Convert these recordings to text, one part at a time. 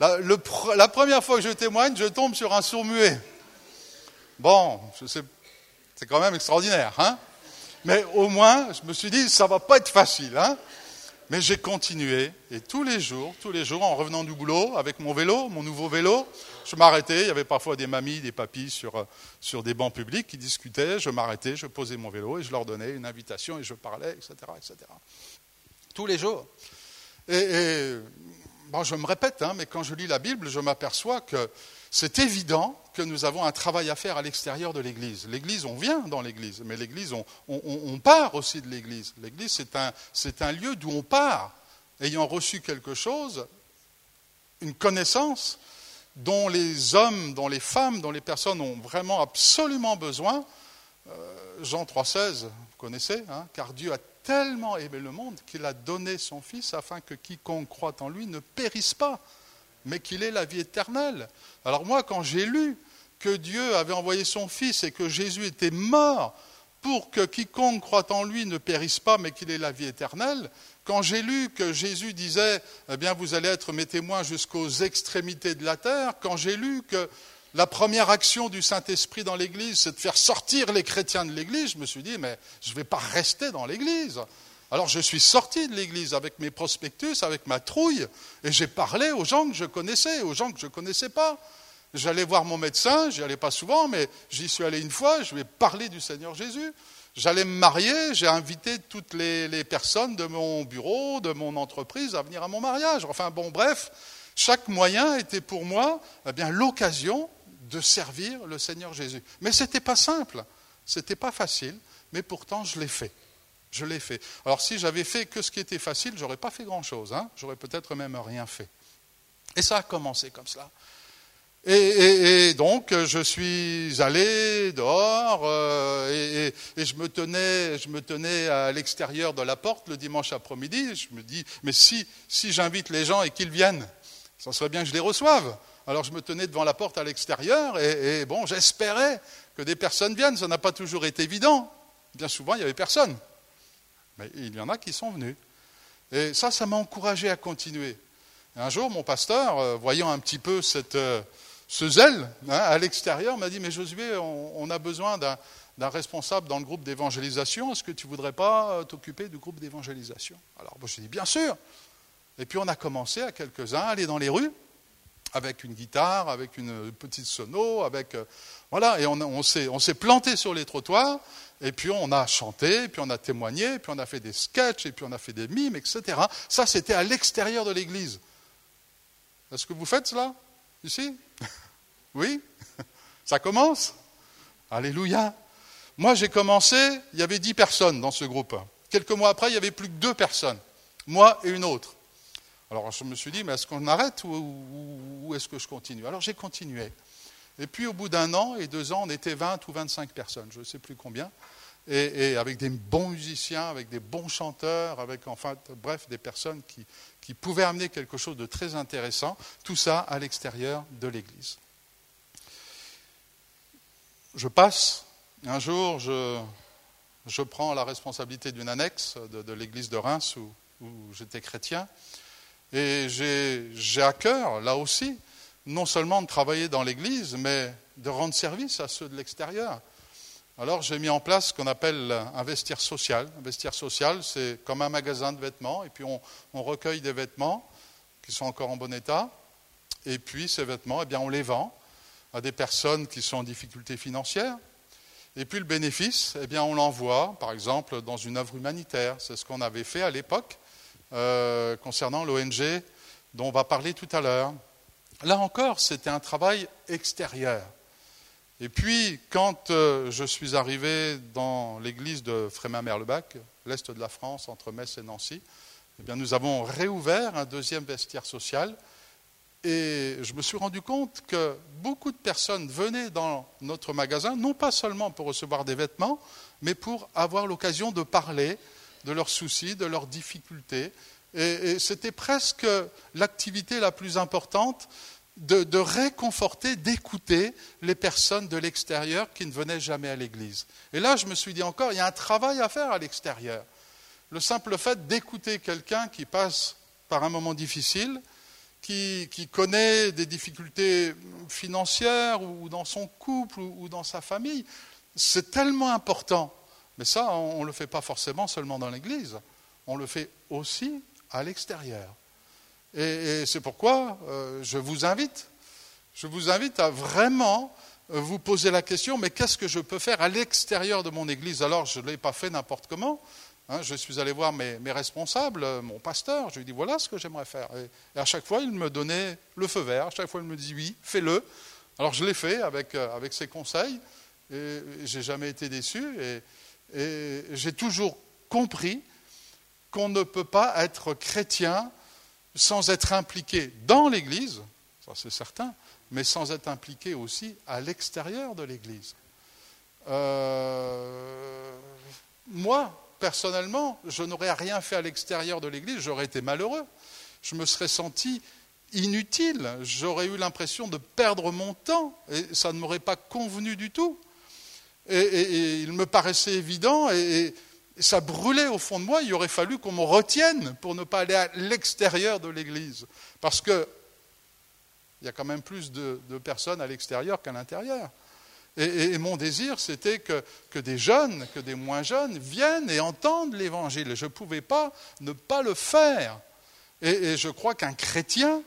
La, première fois que je témoigne, je tombe sur un sourd muet. Bon, c'est quand même extraordinaire, hein Mais au moins, je me suis dit, ça va pas être facile, hein Mais j'ai continué, et tous les jours, tous les jours, en revenant du boulot, avec mon vélo, mon nouveau vélo, je m'arrêtais, il y avait parfois des mamies, des papis sur, sur des bancs publics qui discutaient, je m'arrêtais, je posais mon vélo et je leur donnais une invitation et je parlais, etc. etc. Tous les jours. Et, bon, je me répète, hein, mais quand je lis la Bible, je m'aperçois que c'est évident que nous avons un travail à faire à l'extérieur de l'Église. L'Église, on vient dans l'Église, mais l'Église, on, part aussi de l'Église. L'Église, c'est un, lieu d'où on part, ayant reçu quelque chose, une connaissance dont les hommes, dont les femmes, dont les personnes ont vraiment absolument besoin. Euh, Jean 3,16, vous connaissez, hein, car Dieu a tellement aimé le monde qu'il a donné son Fils afin que quiconque croit en lui ne périsse pas, mais qu'il ait la vie éternelle. Alors moi, quand j'ai lu que Dieu avait envoyé son Fils et que Jésus était mort pour que quiconque croit en lui ne périsse pas, mais qu'il ait la vie éternelle, quand j'ai lu que Jésus disait, eh bien, vous allez être mes témoins jusqu'aux extrémités de la terre, quand j'ai lu que la première action du Saint-Esprit dans l'Église, c'est de faire sortir les chrétiens de l'Église, je me suis dit, mais je ne vais pas rester dans l'Église. Alors je suis sorti de l'Église avec mes prospectus, avec ma trouille, et j'ai parlé aux gens que je connaissais, aux gens que je ne connaissais pas. J'allais voir mon médecin, j'y allais pas souvent, mais j'y suis allé une fois, je lui ai parlé du Seigneur Jésus. J'allais me marier, j'ai invité toutes les, personnes de mon bureau, de mon entreprise à venir à mon mariage. Enfin bon, bref, chaque moyen était pour moi eh bien l'occasion de servir le Seigneur Jésus. Mais ce n'était pas simple, ce n'était pas facile, mais pourtant je l'ai fait. Je l'ai fait. Alors si j'avais fait que ce qui était facile, j'aurais pas fait grand-chose. Hein. J'aurais peut-être même rien fait. Et ça a commencé comme cela. Et, donc, je suis allé dehors euh, et, je, me tenais, je me tenais à l'extérieur de la porte le dimanche après-midi. Je me dis, mais si, si j'invite les gens et qu'ils viennent, ça serait bien que je les reçoive. Alors je me tenais devant la porte à l'extérieur et, bon, j'espérais que des personnes viennent. Ça n'a pas toujours été évident. Bien souvent, il n'y avait personne. Mais il y en a qui sont venus. Et ça, ça m'a encouragé à continuer. un jour, mon pasteur, euh, voyant un petit peu euh, ce zèle hein, à l'extérieur m'a dit, mais Josué, on, a besoin d'un responsable dans le groupe d'évangélisation, est-ce que tu ne voudrais pas euh, t'occuper du groupe d'évangélisation? Alors je lui dit, bien sûr. Et puis on a commencé à quelques-uns à aller dans les rues avec une guitare, avec une petite sono, avec... Euh, voilà, et on, s'est planté sur les trottoirs, et puis on a chanté, puis on a témoigné, puis on a fait des sketchs, et puis on a fait des mimes, etc. Ça, c'était à l'extérieur de l'église. Est-ce que vous faites cela Ici? Oui? Ça commence? Alléluia. Moi, j'ai commencé, il y avait dix personnes dans ce groupe. Quelques mois après, il n'y avait plus que deux personnes, moi et une autre. Alors je me suis dit, mais est-ce qu'on arrête ou, est-ce que je continue? Alors j'ai continué. Et puis au bout d'un an et deux ans, on était 20 ou 25 personnes, je ne sais plus combien, et, avec des bons musiciens, avec des bons chanteurs, avec enfin, bref, des personnes qui, pouvaient amener quelque chose de très intéressant, tout ça à l'extérieur de l'Église. Je passe, un jour, je prends la responsabilité d'une annexe de, l'église de Reims où, j'étais chrétien, et j'ai à cœur, là aussi, non seulement de travailler dans l'église, mais de rendre service à ceux de l'extérieur. Alors j'ai mis en place ce qu'on appelle un social. Un vestiaire social, c'est comme un magasin de vêtements, et puis on, on, recueille des vêtements qui sont encore en bon état, et puis ces vêtements, eh bien, on les vend à des personnes qui sont en difficulté financière. Et puis le bénéfice, eh bien, on l'envoie, par exemple, dans une œuvre humanitaire. C'est ce qu'on avait fait à l'époque euh, concernant l'ONG dont on va parler tout à l'heure. Là encore, c'était un travail extérieur. Et puis, quand euh, je suis arrivé dans l'église de Frémin-Merlebach, l'est de la France, entre Metz et Nancy, eh bien, nous avons réouvert un deuxième vestiaire social et je me suis rendu compte que beaucoup de personnes venaient dans notre magasin, non pas seulement pour recevoir des vêtements, mais pour avoir l'occasion de parler de leurs soucis, de leurs difficultés. Et, c'était presque l'activité la plus importante de, de réconforter, d'écouter les personnes de l'extérieur qui ne venaient jamais à l'église. Et là, je me suis dit encore, il y a un travail à faire à l'extérieur. Le simple fait d'écouter quelqu'un qui passe par un moment difficile, qui, connaît des difficultés financières ou dans son couple ou, dans sa famille. C'est tellement important. Mais ça, on ne le fait pas forcément seulement dans l'Église, on le fait aussi à l'extérieur. Et, c'est pourquoi euh, je vous invite, je vous invite à vraiment euh, vous poser la question, mais qu'est-ce que je peux faire à l'extérieur de mon Église? Alors, je ne l'ai pas fait n'importe comment, Hein, je suis allé voir mes, responsables, euh, mon pasteur, je lui ai dit voilà ce que j'aimerais faire. Et, à chaque fois, il me donnait le feu vert, à chaque fois, il me dit oui, fais-le. Alors je l'ai fait avec, avec ses conseils, et j'ai jamais été déçu, et, et j'ai toujours compris qu'on ne peut pas être chrétien sans être impliqué dans l'Église, ça c'est certain, mais sans être impliqué aussi à l'extérieur de l'Église. Euh, moi, personnellement, je n'aurais rien fait à l'extérieur de l'Église, j'aurais été malheureux. Je me serais senti inutile, j'aurais eu l'impression de perdre mon temps, et ça ne m'aurait pas convenu du tout. Et, il me paraissait évident, et, ça brûlait au fond de moi, il aurait fallu qu'on me retienne pour ne pas aller à l'extérieur de l'Église. Parce qu'il y a quand même plus de personnes à l'extérieur qu'à l'intérieur. Et, mon désir, c'était que, des jeunes, que des moins jeunes viennent et entendent l'Évangile. Je ne pouvais pas ne pas le faire. Et, je crois qu'un chrétien,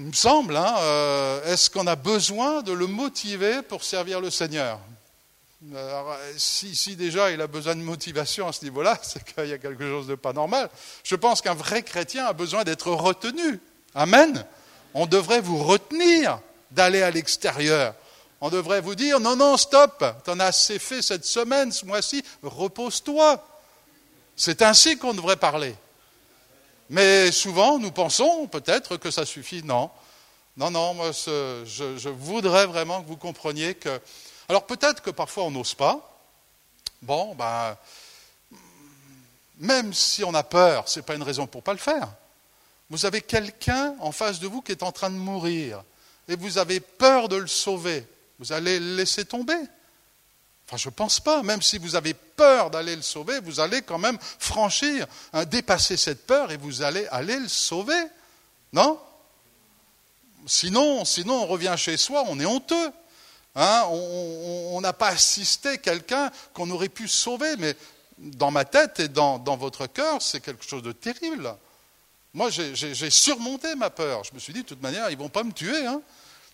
il me semble, hein, euh, est-ce qu'on a besoin de le motiver pour servir le Seigneur? Si, si, déjà il a besoin de motivation à ce niveau-là, c'est qu'il y a quelque chose de pas normal. Je pense qu'un vrai chrétien a besoin d'être retenu. Amen. On devrait vous retenir d'aller à l'extérieur. On devrait vous dire, non, non, stop, tu en as assez fait cette semaine, ce mois-ci, repose-toi. C'est ainsi qu'on devrait parler. Mais souvent, nous pensons peut-être que ça suffit. Non. Non, non, moi, je, voudrais vraiment que vous compreniez que... Alors peut-être que parfois on n'ose pas. Bon, ben, même si on a peur, ce n'est pas une raison pour ne pas le faire. Vous avez quelqu'un en face de vous qui est en train de mourir et vous avez peur de le sauver, vous allez le laisser tomber Enfin, je ne pense pas. Même si vous avez peur d'aller le sauver, vous allez quand même franchir, hein, dépasser cette peur et vous allez aller le sauver. Non? Sinon, sinon, on revient chez soi, on est honteux. Hein, on n'a pas assisté quelqu'un qu'on aurait pu sauver, mais dans ma tête et dans, dans votre cœur, c'est quelque chose de terrible. Moi, j'ai surmonté ma peur. Je me suis dit, de toute manière, ils ne vont pas me tuer. Hein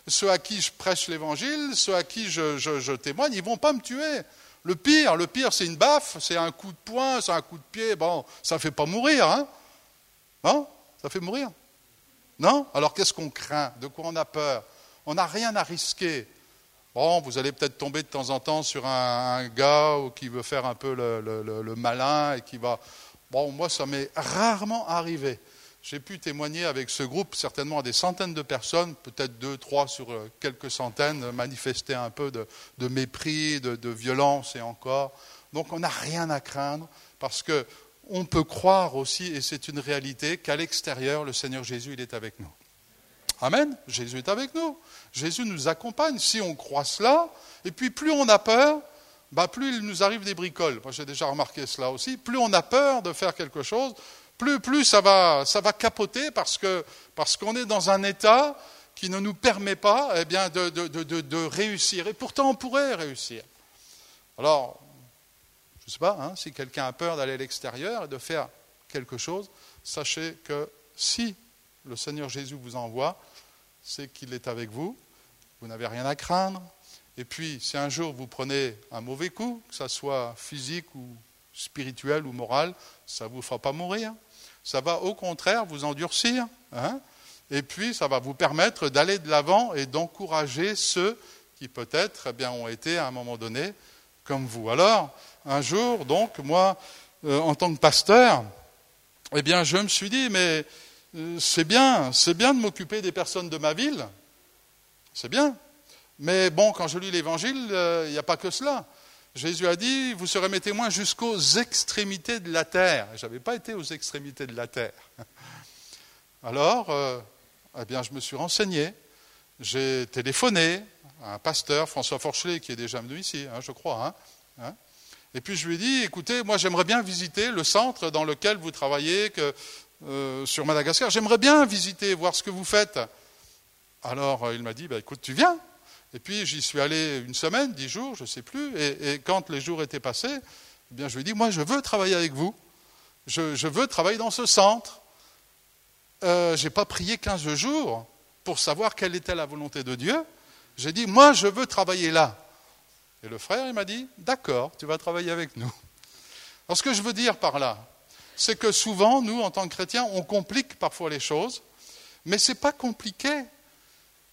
ceux à qui je prêche l'évangile, ceux à qui je, témoigne, ils ne vont pas me tuer. Le pire, le pire, c'est une baffe, c'est un coup de poing, c'est un coup de pied. Bon, ça ne fait pas mourir, hein Non Ça fait mourir Non? Alors qu'est-ce qu'on craint? De quoi on a peur? On n'a rien à risquer. Bon, vous allez peut-être tomber de temps en temps sur un, gars qui veut faire un peu le malin et qui va. Bon, moi, ça m'est rarement arrivé j'ai pu témoigner avec ce groupe, certainement à des centaines de personnes, peut-être deux, trois sur euh, quelques centaines, manifester un peu de, mépris, de, violence et encore. Donc on n'a rien à craindre parce que on peut croire aussi, et c'est une réalité, qu'à l'extérieur, le Seigneur Jésus, il est avec nous. Amen. Jésus est avec nous. Jésus nous accompagne. Si on croit cela, et puis plus on a peur, bah plus il nous arrive des bricoles. Moi, j'ai déjà remarqué cela aussi. Plus on a peur de faire quelque chose, plus, plus ça, va, capoter parce qu'on est dans un état qui ne nous permet pas eh de, réussir. Et pourtant, on pourrait réussir. Alors, je ne sais pas, hein, si quelqu'un a peur d'aller à l'extérieur et de faire quelque chose, sachez que si le Seigneur Jésus vous envoie, c'est qu'il est avec vous, vous n'avez rien à craindre. Et puis, si un jour vous prenez un mauvais coup, que ce soit physique ou spirituel ou moral, ça ne vous fera pas mourir ça va au contraire vous endurcir, hein, et puis ça va vous permettre d'aller de l'avant et d'encourager ceux qui peut-être eh ont été à un moment donné comme vous. Alors, un jour, donc, moi, euh, en tant que pasteur, eh bien, je me suis dit, mais euh, c'est bien, c'est bien de m'occuper des personnes de ma ville, c'est bien. Mais bon, quand je lis l'Évangile, euh, il n'y a pas que cela. Jésus a dit, vous serez mes témoins jusqu'aux extrémités de la terre. Je n'avais pas été aux extrémités de la terre. Alors, euh, eh bien, je me suis renseigné. J'ai téléphoné à un pasteur, François Forchelet, qui est déjà venu ici, hein, je crois. Hein, hein. Et puis je lui ai dit, écoutez, moi j'aimerais bien visiter le centre dans lequel vous travaillez, euh, sur Madagascar. J'aimerais bien visiter, voir ce que vous faites. Alors il m'a dit, bah, écoute, tu viens. Et puis j'y suis allé une semaine, dix jours, je ne sais plus. Et, quand les jours étaient passés, eh bien, je lui ai dit, moi je veux travailler avec vous. Je, veux travailler dans ce centre. Euh, je n'ai pas prié 15 jours pour savoir quelle était la volonté de Dieu. J'ai dit, moi je veux travailler là. Et le frère, il m'a dit, d'accord, tu vas travailler avec nous. Alors ce que je veux dire par là, c'est que souvent, nous, en tant que chrétiens, on complique parfois les choses, mais ce n'est pas compliqué.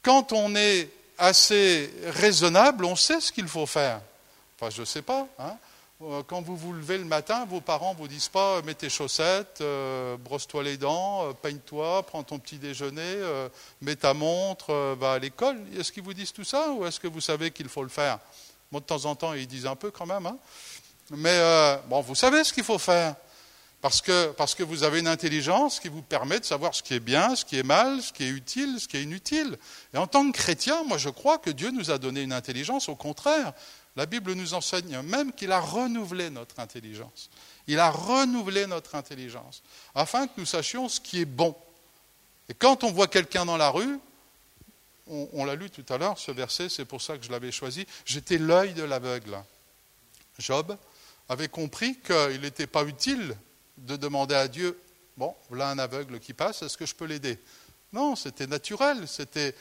Quand on est assez raisonnable, on sait ce qu'il faut faire. Enfin, je ne sais pas. Hein. Euh, quand vous vous levez le matin, vos parents ne vous disent pas mets tes chaussettes, euh, brosse-toi les dents, euh, peigne-toi, prends ton petit déjeuner, mets ta montre, va à l'école. Est-ce qu'ils vous disent tout ça ou est-ce que vous savez qu'il faut le faire? De temps en temps, ils disent un peu quand même. Hein. Mais bon, vous savez ce qu'il faut faire. Parce que, parce que vous avez une intelligence qui vous permet de savoir ce qui est bien, ce qui est mal, ce qui est utile, ce qui est inutile. Et en tant que chrétien, moi je crois que Dieu nous a donné une intelligence. Au contraire, la Bible nous enseigne même qu'il a renouvelé notre intelligence. Il a renouvelé notre intelligence afin que nous sachions ce qui est bon. Et quand on voit quelqu'un dans la rue, on, l'a lu tout à l'heure, ce verset, c'est pour ça que je l'avais choisi. J'étais l'œil de l'aveugle. Job avait compris qu'il n'était pas utile de demander à Dieu, bon, voilà un aveugle qui passe, est-ce que je peux l'aider? Non, c'était naturel, c'était,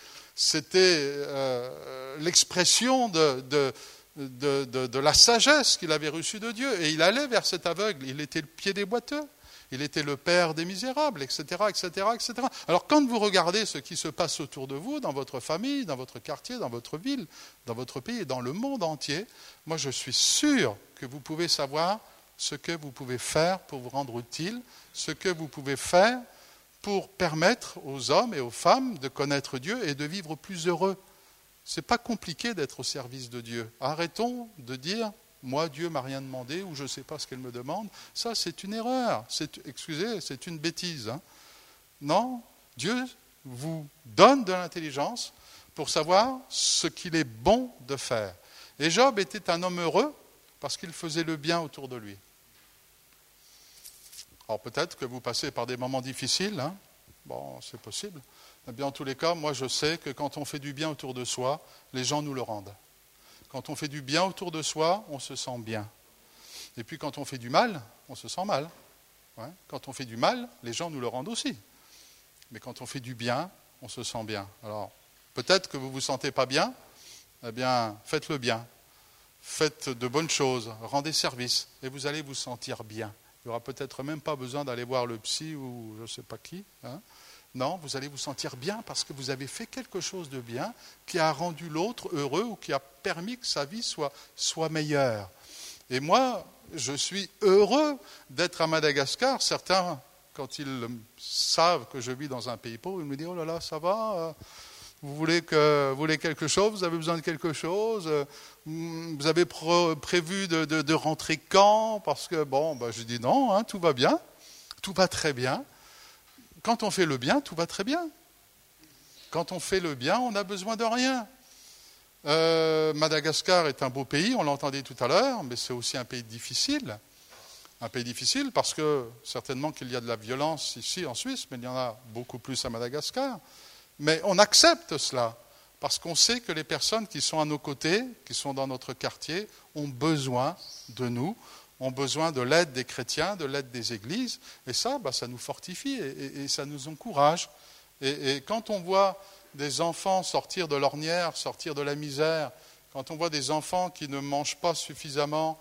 euh, l'expression de, de, la sagesse qu'il avait reçue de Dieu. Et il allait vers cet aveugle, il était le pied des boiteux il était le père des misérables, etc., etc., etc. Alors quand vous regardez ce qui se passe autour de vous, dans votre famille, dans votre quartier, dans votre ville, dans votre pays et dans le monde entier, moi je suis sûr que vous pouvez savoir ce que vous pouvez faire pour vous rendre utile, ce que vous pouvez faire pour permettre aux hommes et aux femmes de connaître Dieu et de vivre plus heureux. Ce n'est pas compliqué d'être au service de Dieu. Arrêtons de dire moi, Dieu m'a rien demandé ou je ne sais pas ce qu'elle me demande. Ça, c'est une erreur. excusez, c'est une bêtise. Hein. Non, Dieu vous donne de l'intelligence pour savoir ce qu'il est bon de faire. Et Job était un homme heureux parce qu'il faisait le bien autour de lui. Alors peut-être que vous passez par des moments difficiles, hein. bon, c'est possible. Bien, en tous les cas, moi je sais que quand on fait du bien autour de soi, les gens nous le rendent. Quand on fait du bien autour de soi, on se sent bien. Et puis quand on fait du mal, on se sent mal. Quand on fait du mal, les gens nous le rendent aussi. Mais quand on fait du bien, on se sent bien. Alors, peut-être que vous ne vous sentez pas bien, eh bien, faites le bien. Faites de bonnes choses, rendez service, et vous allez vous sentir bien. Il n'y aura peut-être même pas besoin d'aller voir le psy ou je ne sais pas qui. Hein. Non, vous allez vous sentir bien parce que vous avez fait quelque chose de bien qui a rendu l'autre heureux ou qui a permis que sa vie soit, soit meilleure. Et moi, je suis heureux d'être à Madagascar. Certains, quand ils savent que je vis dans un pays pauvre, ils me disent Oh là là, ça va euh, vous voulez, quelque chose? Vous avez besoin de quelque chose? Euh, Vous avez prévu de, rentrer quand? Parce que, bon, ben, je dis non, hein, tout va bien, tout va très bien quand on fait le bien, tout va très bien. Quand on fait le bien, on n'a besoin de rien. Euh, Madagascar est un beau pays, on l'entendait tout à l'heure, mais c'est aussi un pays difficile. Un pays difficile parce que certainement qu'il y a de la violence ici en Suisse, mais il y en a beaucoup plus à Madagascar. Mais on accepte cela parce qu'on sait que les personnes qui sont à nos côtés, qui sont dans notre quartier, ont besoin de nous, ont besoin de l'aide des chrétiens, de l'aide des églises, et ça, bah, ça nous fortifie et, ça nous encourage. Et, quand on voit des enfants sortir de l'ornière, sortir de la misère, quand on voit des enfants qui ne mangent pas suffisamment,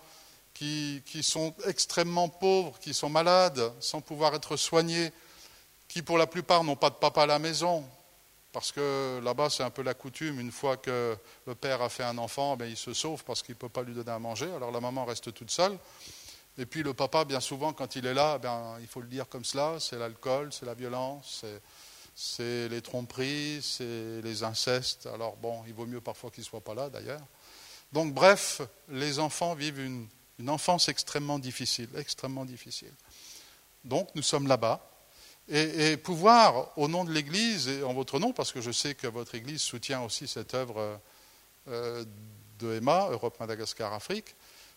qui, qui, sont extrêmement pauvres, qui sont malades, sans pouvoir être soignés, qui pour la plupart n'ont pas de papa à la maison, parce que là-bas c'est un peu la coutume, une fois que le père a fait un enfant, ben, il se sauve parce qu'il ne peut pas lui donner à manger, alors la maman reste toute seule. Et puis le papa, bien souvent, quand il est là, ben, il faut le dire comme cela, c'est l'alcool, c'est la violence, c'est les tromperies, c'est les incestes. Alors bon, il vaut mieux parfois qu'il ne soit pas là d'ailleurs. Donc bref, les enfants vivent une, une enfance extrêmement difficile, extrêmement difficile. Donc nous sommes là-bas, et, pouvoir, au nom de l'Église et en votre nom, parce que je sais que votre Église soutient aussi cette œuvre euh, de EMA, Europe, Madagascar, Afrique,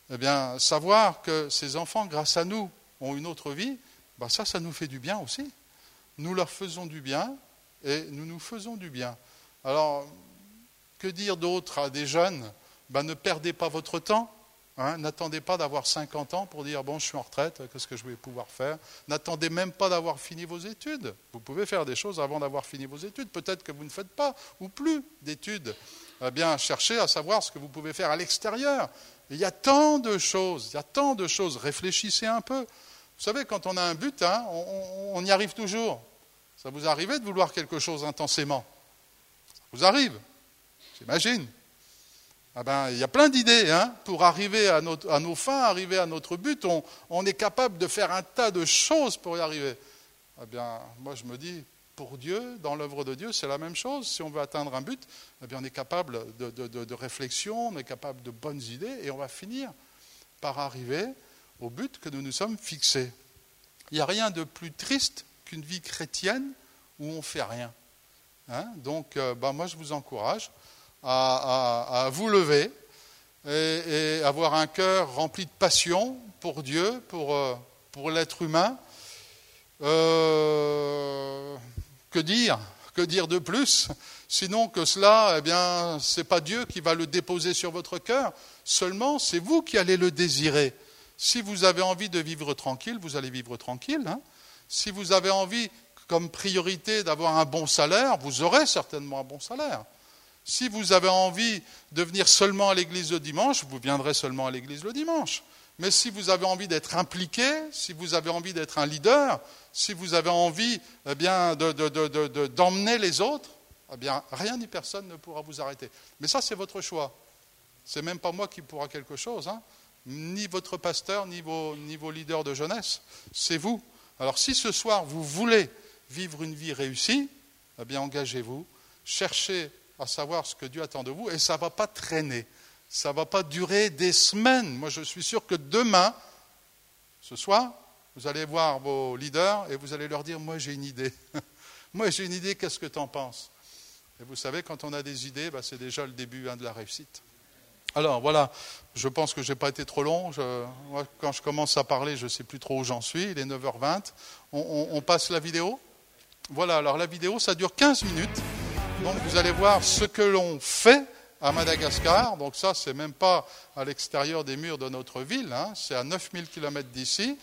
eh bien, savoir que ces enfants, grâce à nous, ont une autre vie, bah ça, ça nous fait du bien aussi. nous leur faisons du bien et nous nous faisons du bien. Alors, que dire d'autre à des jeunes? Ben, Ne perdez pas votre temps. Hein. N'attendez pas d'avoir 50 ans pour dire bon, je suis en retraite, qu'est-ce que je vais pouvoir faire? N'attendez même pas d'avoir fini vos études. Vous pouvez faire des choses avant d'avoir fini vos études. Peut-être que vous ne faites pas ou plus d'études. Eh bien, cherchez à savoir ce que vous pouvez faire à l'extérieur. Il y a tant de choses, il y a tant de choses. Réfléchissez un peu. Vous savez, quand on a un but, hein, on, y arrive toujours. Ça vous arrive de vouloir quelque chose intensément? Ça vous arrive, j'imagine. Ah ben, il y a plein d'idées hein, pour arriver à, nos fins, arriver à notre but. On, est capable de faire un tas de choses pour y arriver. Eh bien, moi, je me dis, pour Dieu, dans l'œuvre de Dieu, c'est la même chose. Si on veut atteindre un but, eh bien, on est capable de, de, réflexion, on est capable de bonnes idées, et on va finir par arriver au but que nous nous sommes fixés. Il n'y a rien de plus triste qu'une vie chrétienne où on ne fait rien. Hein. Donc, euh, bah, moi, je vous encourage à, vous lever et, avoir un cœur rempli de passion pour Dieu, pour, euh, l'être humain. Euh, que dire Que dire de plus? Sinon que cela, eh bien, c'est pas Dieu qui va le déposer sur votre cœur, seulement c'est vous qui allez le désirer. Si vous avez envie de vivre tranquille, vous allez vivre tranquille. Hein. si vous avez envie, comme priorité, d'avoir un bon salaire, vous aurez certainement un bon salaire. Si vous avez envie de venir seulement à l'église le dimanche, vous viendrez seulement à l'église le dimanche. Mais si vous avez envie d'être impliqué, si vous avez envie d'être un leader, si vous avez envie eh bien, d'emmener les autres, eh rien ni personne ne pourra vous arrêter. Mais ça, c'est votre choix. C'est même pas moi qui pourra quelque chose. Hein ni votre pasteur, ni vos, ni vos leaders de jeunesse. C'est vous. Alors si ce soir vous voulez vivre une vie réussie, eh bien engagez-vous, cherchez à savoir ce que Dieu attend de vous, et ça ne va pas traîner, ça ne va pas durer des semaines. Moi je suis sûr que demain, ce soir, vous allez voir vos leaders et vous allez leur dire, moi j'ai une idée. moi j'ai une idée, qu'est-ce que tu en penses? Et vous savez, quand on a des idées, bah, c'est déjà le début hein, de la réussite. Alors voilà, je pense que je n'ai pas été trop long. quand je commence à parler, je ne sais plus trop où j'en suis. Il est 9h20. On, passe la vidéo? Voilà, alors la vidéo, ça dure 15 minutes. Donc vous allez voir ce que l'on fait à Madagascar. Donc ça, c'est même pas à l'extérieur des murs de notre ville, hein. c'est à 9000 km d'ici.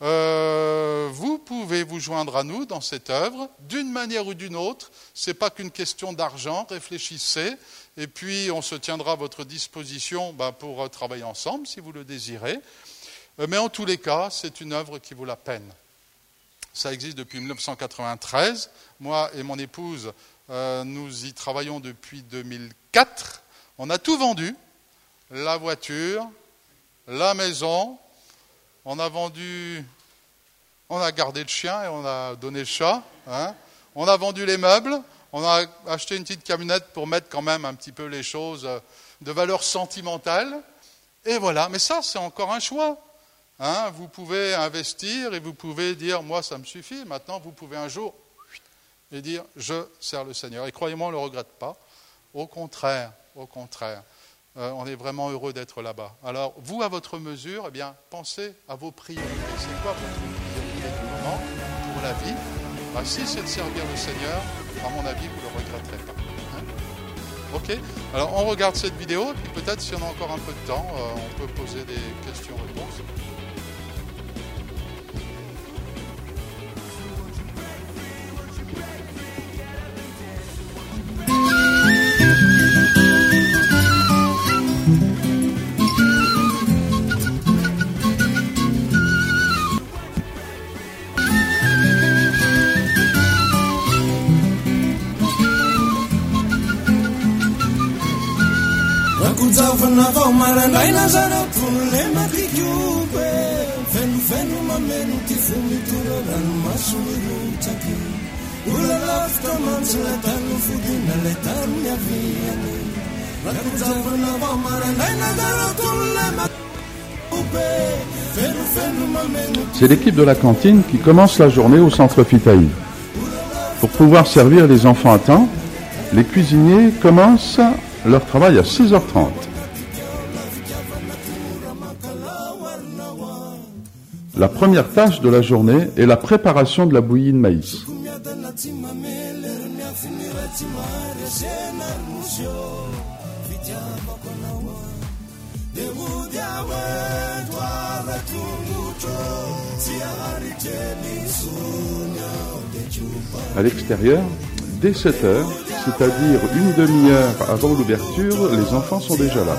Euh, vous pouvez vous joindre à nous dans cette œuvre d'une manière ou d'une autre. Ce n'est pas qu'une question d'argent. Réfléchissez et puis on se tiendra à votre disposition ben, pour euh, travailler ensemble si vous le désirez. Euh, mais en tous les cas, c'est une œuvre qui vaut la peine. Ça existe depuis 1993. Moi et mon épouse, nous y travaillons depuis 2004. On a tout vendu la voiture, la maison, on a vendu, on a gardé le chien et on a donné le chat. Hein. On a vendu les meubles. On a acheté une petite camionnette pour mettre quand même un petit peu les choses euh, de valeur sentimentale. Et voilà. Mais ça, c'est encore un choix. Hein. vous pouvez investir et vous pouvez dire, moi, ça me suffit. Maintenant, vous pouvez un jour et dire, je sers le Seigneur. Et croyez-moi, on ne le regrette pas. Au contraire, au contraire. Euh, on est vraiment heureux d'être là-bas. Alors, vous, à votre mesure, eh bien, pensez à vos priorités. C'est quoi votre priorité du moment pour la vie? Bah, Si c'est de servir le Seigneur, à mon avis, vous ne le regretterez pas. Hein ok? Alors, on regarde cette vidéo, peut-être, si on a encore un peu de temps, euh, on peut poser des questions-réponses. C'est l'équipe de la cantine qui commence la journée au centre Fitaï. Pour pouvoir servir les enfants à temps, les cuisiniers commencent leur travail à 6h30. La première tâche de la journée est la préparation de la bouillie de maïs. À l'extérieur, dès 7 heures, c'est-à-dire une demi-heure avant l'ouverture, les enfants sont déjà là.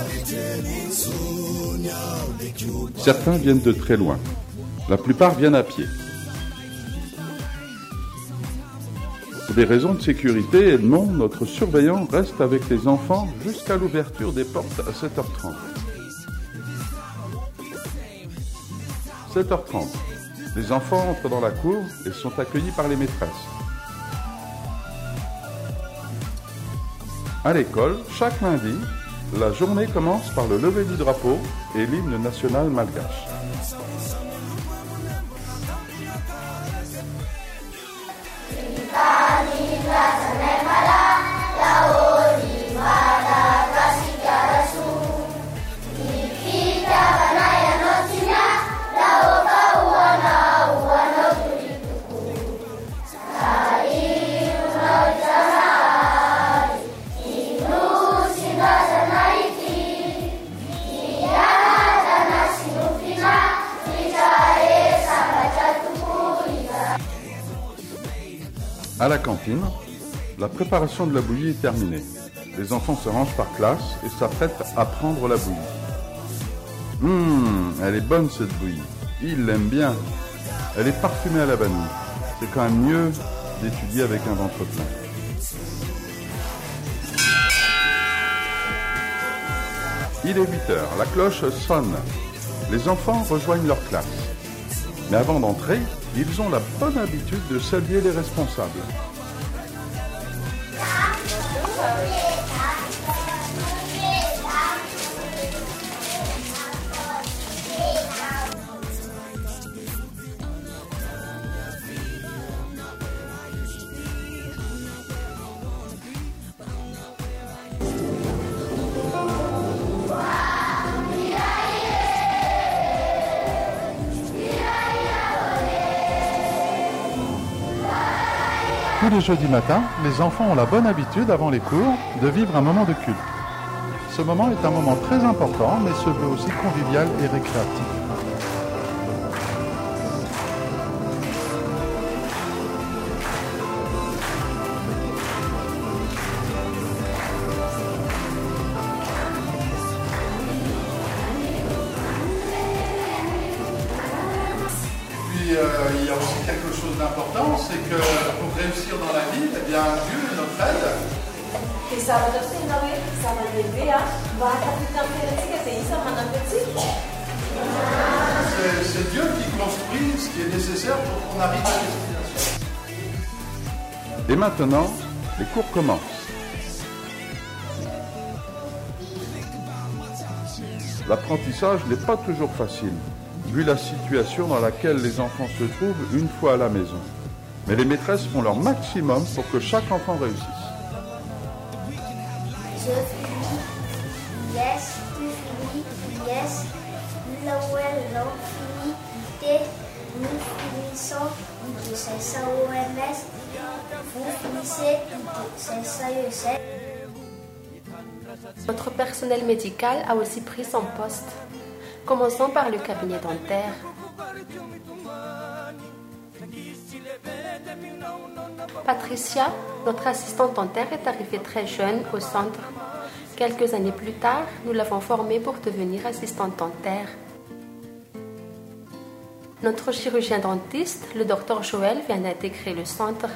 Certains viennent de très loin. La plupart viennent à pied. Pour des raisons de sécurité, Edmond, notre surveillant, reste avec les enfants jusqu'à l'ouverture des portes à 7h30. 7h30. Les enfants entrent dans la cour et sont accueillis par les maîtresses. À l'école, chaque lundi, la journée commence par le lever du drapeau et l'hymne national malgache. Mila sememala, lao di mala. À la cantine, la préparation de la bouillie est terminée. Les enfants se rangent par classe et s'apprêtent à prendre la bouillie. Hum, elle est bonne cette bouillie. Ils l'aiment bien. Elle est parfumée à la vanille. C'est quand même mieux d'étudier avec un ventre plein. Il est 8 heures, la cloche sonne. Les enfants rejoignent leur classe. Mais avant d'entrer, ils ont la bonne habitude de saluer les responsables. Tous les jeudis matins, les enfants ont la bonne habitude, avant les cours, de vivre un moment de culte. Ce moment est un moment très important, mais se veut aussi convivial et récréatif. Et maintenant, les cours commencent. L'apprentissage n'est pas toujours facile, vu la situation dans laquelle les enfants se trouvent une fois à la maison. Mais les maîtresses font leur maximum pour que chaque enfant réussisse. Je finis. Yes, tu finis. Yes. Nous finissons. OMS. Notre personnel médical a aussi pris son poste. Commençons par le cabinet dentaire. Patricia, notre assistante dentaire, est arrivée très jeune au centre. Quelques années plus tard, nous l'avons formée pour devenir assistante dentaire. Notre chirurgien dentiste, le docteur Joël, vient d'intégrer le centre.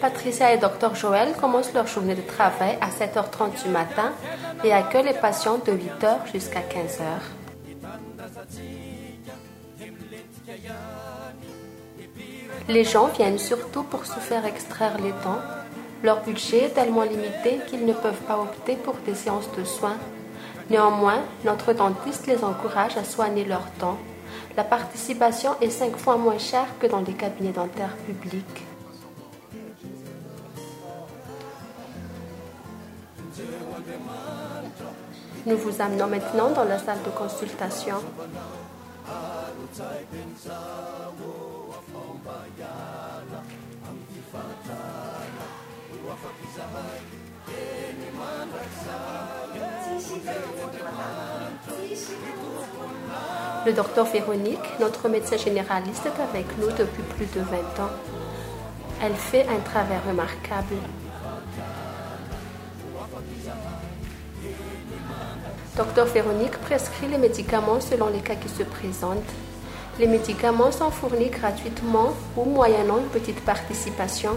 Patricia et Dr Joël commencent leur journée de travail à 7h30 du matin et accueillent les patients de 8h jusqu'à 15h. Les gens viennent surtout pour se faire extraire les dents. Leur budget est tellement limité qu'ils ne peuvent pas opter pour des séances de soins. Néanmoins, notre dentiste les encourage à soigner leurs dents. La participation est cinq fois moins chère que dans les cabinets dentaires publics. Nous vous amenons maintenant dans la salle de consultation. Le docteur Véronique, notre médecin généraliste, est avec nous depuis plus de 20 ans. Elle fait un travail remarquable. Docteur Véronique prescrit les médicaments selon les cas qui se présentent. Les médicaments sont fournis gratuitement ou moyennant une petite participation.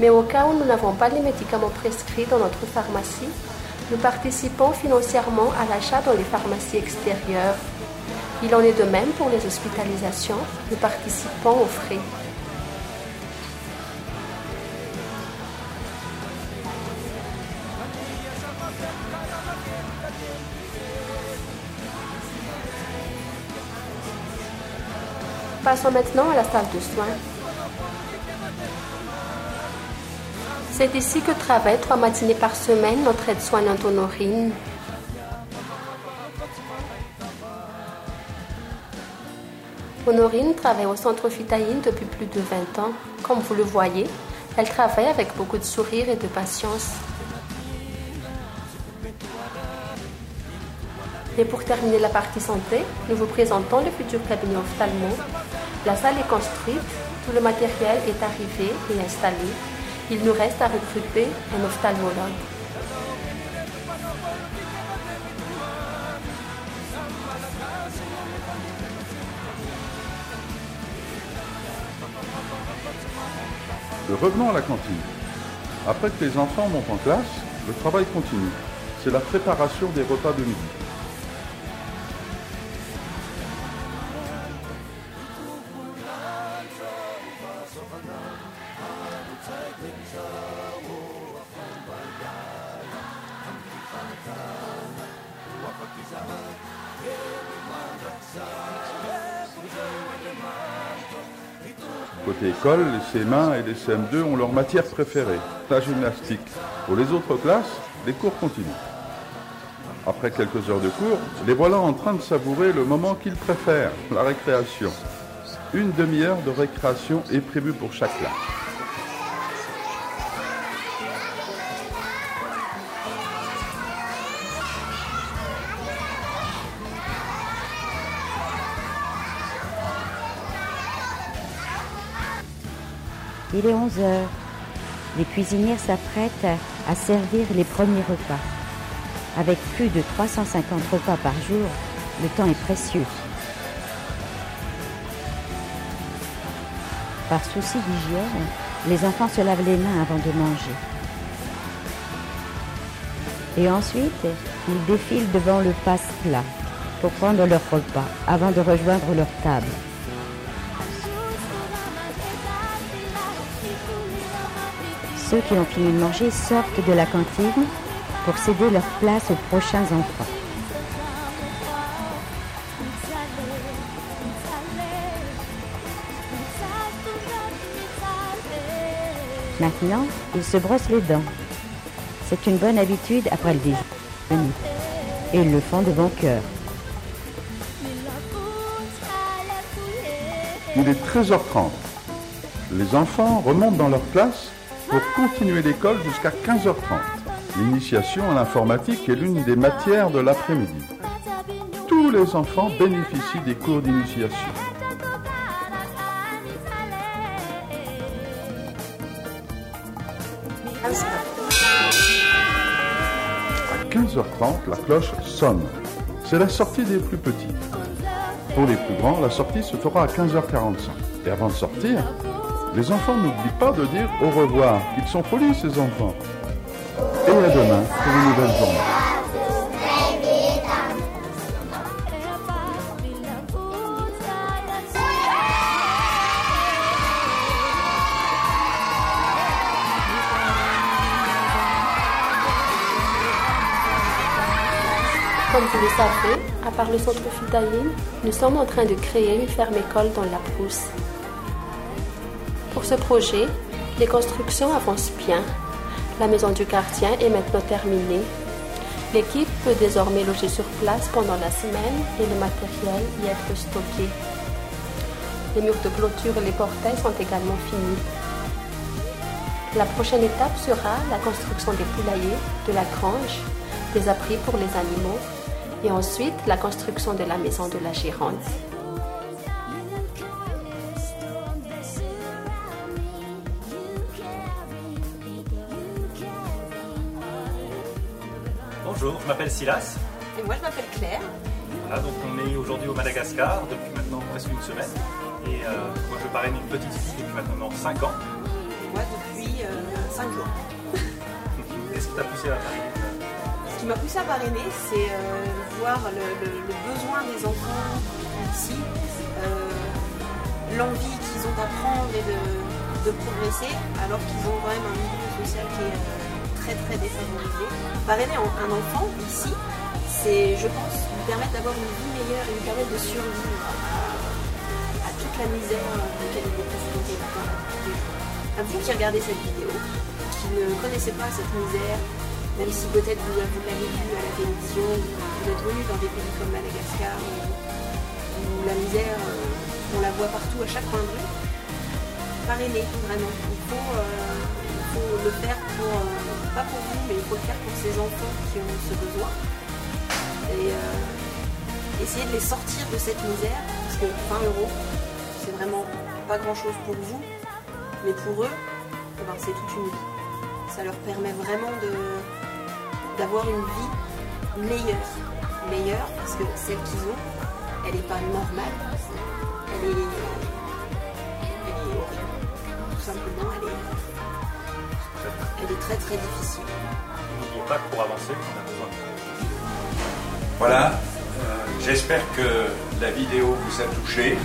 Mais au cas où nous n'avons pas les médicaments prescrits dans notre pharmacie, nous participons financièrement à l'achat dans les pharmacies extérieures. Il en est de même pour les hospitalisations. Nous participons aux frais. Passons maintenant à la salle de soins. C'est ici que travaille trois matinées par semaine notre aide-soignante Honorine. Honorine travaille au centre Fitaïne depuis plus de 20 ans. Comme vous le voyez, elle travaille avec beaucoup de sourire et de patience. Et pour terminer la partie santé, nous vous présentons le futur cabinet ophtalmo. La salle est construite, tout le matériel est arrivé et installé. Il nous reste à recruter un ophtalmologue. Revenons à la cantine. Après que les enfants montent en classe, le travail continue. C'est la préparation des repas de midi. Côté école, les CM1 et les CM2 ont leur matière préférée, la gymnastique. Pour les autres classes, les cours continuent. Après quelques heures de cours, les voilà en train de savourer le moment qu'ils préfèrent, la récréation. Une demi-heure de récréation est prévue pour chaque classe. Il est 11 heures. Les cuisinières s'apprêtent à servir les premiers repas. Avec plus de 350 repas par jour, le temps est précieux. Par souci d'hygiène, les enfants se lavent les mains avant de manger. Et ensuite, ils défilent devant le passe-plat pour prendre leur repas avant de rejoindre leur table. Ceux qui ont fini de manger sortent de la cantine pour céder leur place aux prochains enfants. Maintenant, ils se brossent les dents. C'est une bonne habitude après le déjeuner. Et ils le font de bon cœur. Il est 13h30. Les enfants remontent dans leur classe pour continuer l'école jusqu'à 15h30. L'initiation à l'informatique est l'une des matières de l'après-midi. Tous les enfants bénéficient des cours d'initiation. À 15h30, la cloche sonne. C'est la sortie des plus petits. Pour les plus grands, la sortie se fera à 15h45. Et avant de sortir, les enfants n'oublient pas de dire au revoir. Ils sont polis, ces enfants. Et à demain pour une nouvelle journée. Comme vous le savez, à part le centre Fitaïne, nous sommes en train de créer une ferme école dans la Brousse. Pour ce projet, Les constructions avancent bien. La maison du gardien est maintenant terminée. L'équipe peut désormais loger sur place pendant la semaine et le matériel y être stocké. Les murs de clôture et les portails sont également finis. La prochaine étape sera la construction des poulaillers, de la grange, des abris pour les animaux et ensuite la construction de la maison de la gérante. Bonjour, je m'appelle Silas. Et moi, je m'appelle Claire. Voilà, donc on est aujourd'hui au Madagascar depuis maintenant presque une semaine. Et euh, moi je parraine une petite fille depuis maintenant 5 ans. Et moi, depuis 5 jours. Qu'est-ce qui t'a poussé à parrainer Ce qui m'a poussé à parrainer, c'est euh, voir le, le- le besoin des enfants ici, euh, l'envie qu'ils ont d'apprendre et de, de progresser, alors qu'ils ont quand même un milieu social qui est euh, très très. Parrainer un enfant ici, c'est, je pense, lui permettre d'avoir une vie meilleure et lui permettre de survivre à, toute la misère laquelle il est confronté. À vous qui regardez cette vidéo, qui ne connaissez pas cette misère, même si peut-être vous, l'avez vu à la télévision, vous êtes venu dans des pays comme Madagascar, où, la misère, euh, on la voit partout, à chaque coin de rue, parrainer, vraiment. Il faut, euh, le faire pour, euh, pas pour vous, mais il faut le faire pour ces enfants qui ont ce besoin. Et euh, essayer de les sortir de cette misère, parce que 20 euros, c'est vraiment pas grand-chose pour vous, mais pour eux, eh ben, c'est toute une vie. Ça leur permet vraiment d'avoir une vie meilleure. Meilleure, parce que celle qu'ils ont, elle n'est pas normale. Elle est, elle est horrible. Tout simplement, elle est, est très très difficile. N'oubliez pas que pour avancer, on a besoin de Voilà, euh, j'espère que la vidéo vous a touché.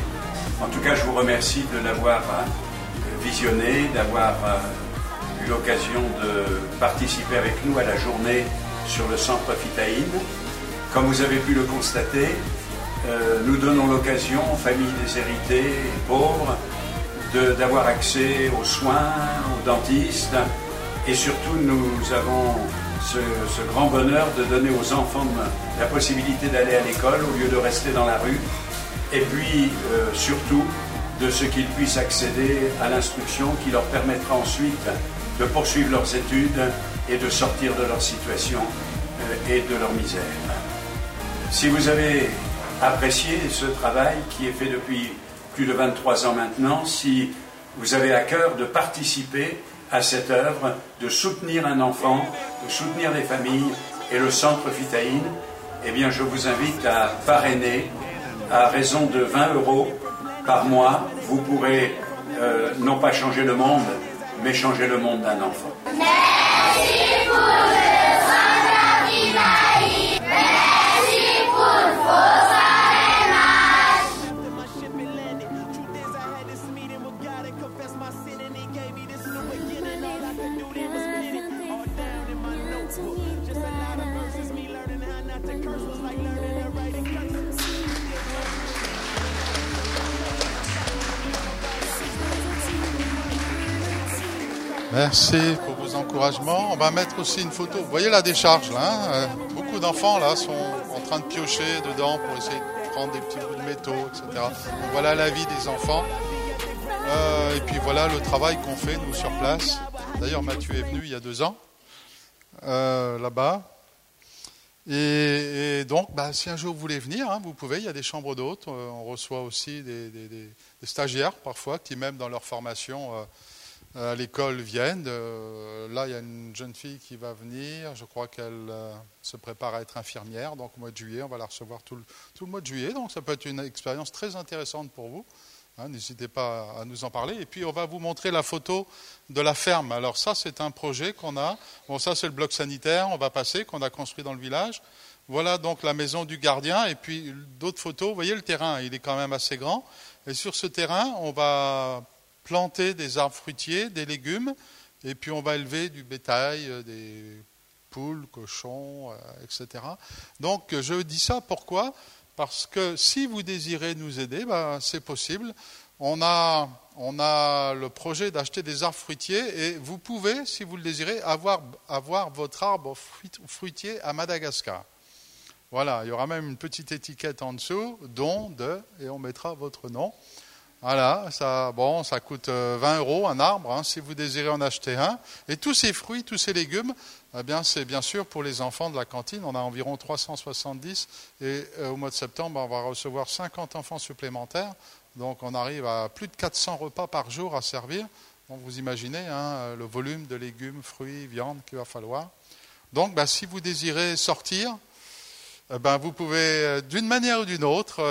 En tout cas, je vous remercie de l'avoir euh, visionné, d'avoir euh, eu l'occasion de participer avec nous à la journée sur le centre Fitaïn. Comme vous avez pu le constater, euh, nous donnons l'occasion aux familles déshéritées et pauvres d'avoir accès aux soins, aux dentistes, et surtout nous avons ce, grand bonheur de donner aux enfants la possibilité d'aller à l'école au lieu de rester dans la rue, et puis euh, surtout de ce qu'ils puissent accéder à l'instruction qui leur permettra ensuite de poursuivre leurs études et de sortir de leur situation euh, et de leur misère. Si vous avez apprécié ce travail qui est fait depuis plus de 23 ans maintenant, si vous avez à cœur de participer à cette œuvre, de soutenir un enfant, de soutenir les familles et le centre Fitaïn, eh bien je vous invite à parrainer à raison de 20 euros par mois. Vous pourrez euh, non pas changer le monde, mais changer le monde d'un enfant. Merci pour vos encouragements. On va mettre aussi une photo. Vous voyez la décharge là hein Euh, Beaucoup d'enfants là sont en train de piocher dedans pour essayer de prendre des petits bouts de métaux, etc. Donc, voilà la vie des enfants. Euh, et puis voilà le travail qu'on fait nous sur place. D'ailleurs Mathieu est venu il y a deux ans euh, là-bas. Et, donc, bah, si un jour vous voulez venir, hein, vous pouvez. Il y a des chambres d'hôtes. On reçoit aussi des, stagiaires parfois qui même dans leur formation à l'école viennent. Euh, là, il y a une jeune fille qui va venir. Je crois qu'elle euh, se prépare à être infirmière. Donc, au mois de juillet, on va la recevoir tout le, tout le mois de juillet. Donc, ça peut être une expérience très intéressante pour vous. Hein, N'hésitez pas à nous en parler. Et puis, on va vous montrer la photo de la ferme. Alors, ça, c'est un projet qu'on a. Bon, ça, c'est le bloc sanitaire. On va passer, qu'on a construit dans le village. Voilà donc la maison du gardien. Et puis, d'autres photos. Vous voyez le terrain, il est quand même assez grand. Et sur ce terrain, on va planter des arbres fruitiers, des légumes, et puis on va élever du bétail, euh, des poules, cochons, euh, etc. Donc je dis ça pourquoi? Parce que si vous désirez nous aider, ben, c'est possible. on a, on a le projet d'acheter des arbres fruitiers et vous pouvez, si vous le désirez, avoir, avoir votre arbre fruitier à Madagascar. Voilà, il y aura même une petite étiquette en dessous, don de, et on mettra votre nom. Voilà, ça, bon, ça coûte 20 euh, euros un arbre, hein, si vous désirez en acheter un. Et tous ces fruits, tous ces légumes, eh bien, c'est bien sûr pour les enfants de la cantine. On a environ 370 et euh, au mois de septembre, on va recevoir 50 enfants supplémentaires. Donc, on arrive à plus de 400 repas par jour à servir. Vous imaginez hein, le volume de légumes, fruits, viande qu'il va falloir. Donc, ben, si vous désirez sortir, eh ben, vous pouvez, euh, d'une manière ou d'une autre,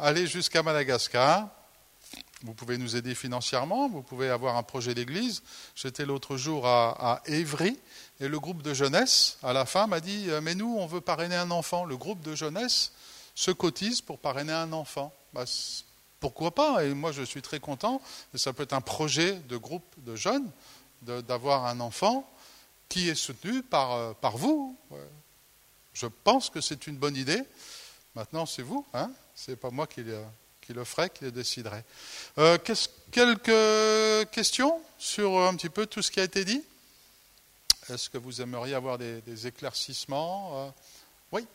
aller jusqu'à Madagascar vous pouvez nous aider financièrement, vous pouvez avoir un projet d'église. J'étais l'autre jour à, Évry et le groupe de jeunesse, à la fin, m'a dit euh, Mais nous, on veut parrainer un enfant. Le groupe de jeunesse se cotise pour parrainer un enfant. Bah, pourquoi pas? Et moi, je suis très content. ça peut être un projet de groupe de jeunes d'avoir un enfant qui est soutenu par, euh, par vous. Je pense que c'est une bonne idée. Maintenant, c'est vous, hein c'est pas moi qui, qui le ferait, qui le déciderait. Euh, quelques questions sur un petit peu tout ce qui a été dit? Est-ce que vous aimeriez avoir des, éclaircissements euh, Oui